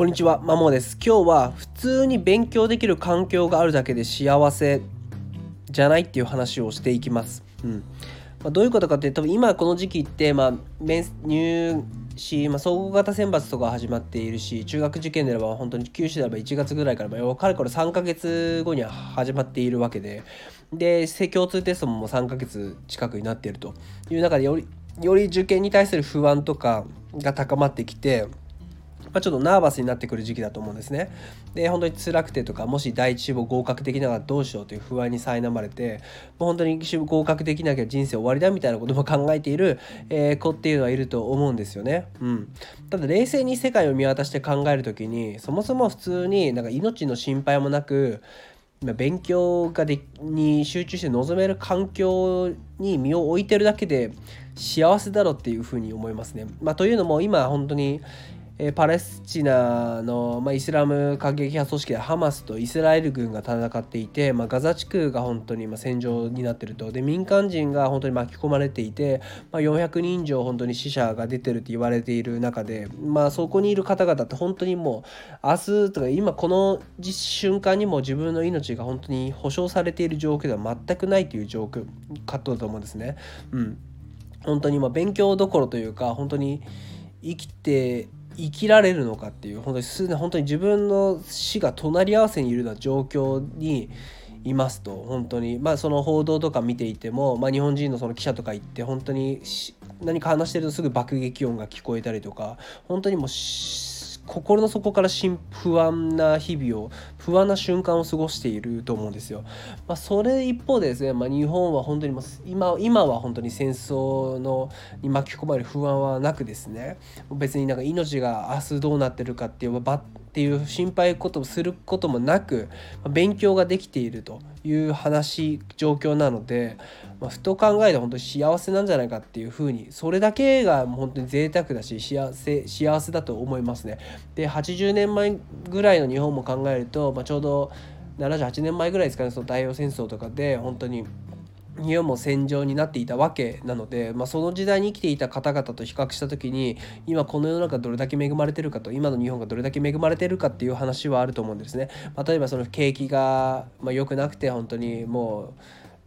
こんにちは、マモです。今日は普通に勉強できる環境があるだけで幸せじゃないっていう話をしていきます。うんまあ、どういうことかっていうと今この時期って、まあ、入試、まあ、総合型選抜とか始まっているし中学受験であれば本当に九州であれば1月ぐらいから、まあ、かれこれ3ヶ月後には始まっているわけでで共通テストももう3ヶ月近くになっているという中でよりより受験に対する不安とかが高まってきてまあ、ちょっとナーバスになってくる時期だと思うんですね。で本当に辛くてとかもし第一志望合格できながらどうしようという不安に苛まれてもう本当に合格できなきゃ人生終わりだみたいなことも考えている、えー、子っていうのはいると思うんですよね。うん、ただ冷静に世界を見渡して考える時にそもそも普通になんか命の心配もなく勉強がでに集中して臨める環境に身を置いてるだけで幸せだろうっていうふうに思いますね。まあ、というのも今本当にえパレスチナの、まあ、イスラム過激派組織でハマスとイスラエル軍が戦っていて、まあ、ガザ地区が本当に戦場になってるとで民間人が本当に巻き込まれていて、まあ、400人以上本当に死者が出てるって言われている中で、まあ、そこにいる方々って本当にもう明日とか今この瞬間にも自分の命が本当に保証されている状況では全くないという状況かと思うんですね。うん、本当にま勉強どころというか本当に生きて生きられるのかっていう本当に本当に自分の死が隣り合わせにいるような状況にいますと本当に。まあその報道とか見ていても、まあ、日本人のその記者とか行って本当に何か話してるとすぐ爆撃音が聞こえたりとか本当にもう心の底から不安な日々を不安な瞬間を過ごしていると思うんですよ。まあ、それ一方でですね、まあ、日本は本当に今今は本当に戦争のに巻き込まれる不安はなくですね別になんか命が明日どうなってるかっていうっていう心配ことをすることもなく勉強ができているという話状況なので、まあ、ふと考えて本当に幸せなんじゃないかっていうふうにそれだけが本当に贅沢だし幸せ幸せだと思いますね。で80年前ぐらいの日本も考えると、まあ、ちょうど78年前ぐらいですかねその太平洋戦争とかで本当に日本も戦場になっていたわけなので、まあ、その時代に生きていた方々と比較した時に今この世の中どれだけ恵まれてるかと今の日本がどれだけ恵まれてるかっていう話はあると思うんですね。まあ、例えばその景気がま良くなくて本当にもう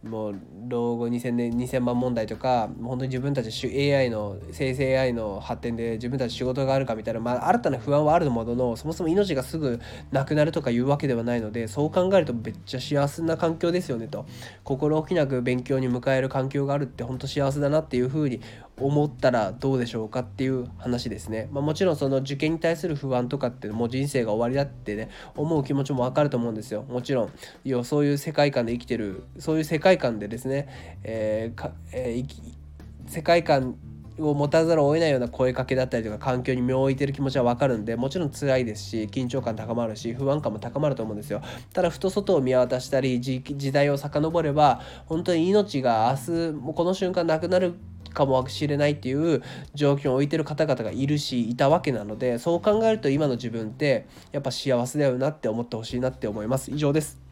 もう老後2000年2000万問題とか本当に自分たち AI の生成 AI の発展で自分たち仕事があるかみたいな、まあ、新たな不安はあるもののそもそも命がすぐなくなるとかいうわけではないのでそう考えるとめっちゃ幸せな環境ですよねと。心置きなく勉強に迎える環境があるって本当幸せだなっていうふうに思ったらどうでしょうかっていう話ですね、まあ、もちろんその受験に対する不安とかってもう人生が終わりだってね思う気持ちもわかると思うんですよ。もちろん要そういう世界観で生きてるそういう世界界観でですね、えーえー、世界観を持たざるを得ないような声かけだったりとか環境に身を置いてる気持ちは分かるんでもちろん辛いですし緊張感高まるし不安感も高まると思うんですよ。ただふと外を見渡したり時代を遡れば本当に命が明日もこの瞬間なくなるかもしれないっていう状況を置いてる方々がいるしいたわけなのでそう考えると今の自分ってやっぱ幸せだよなって思ってほしいなって思います。以上です。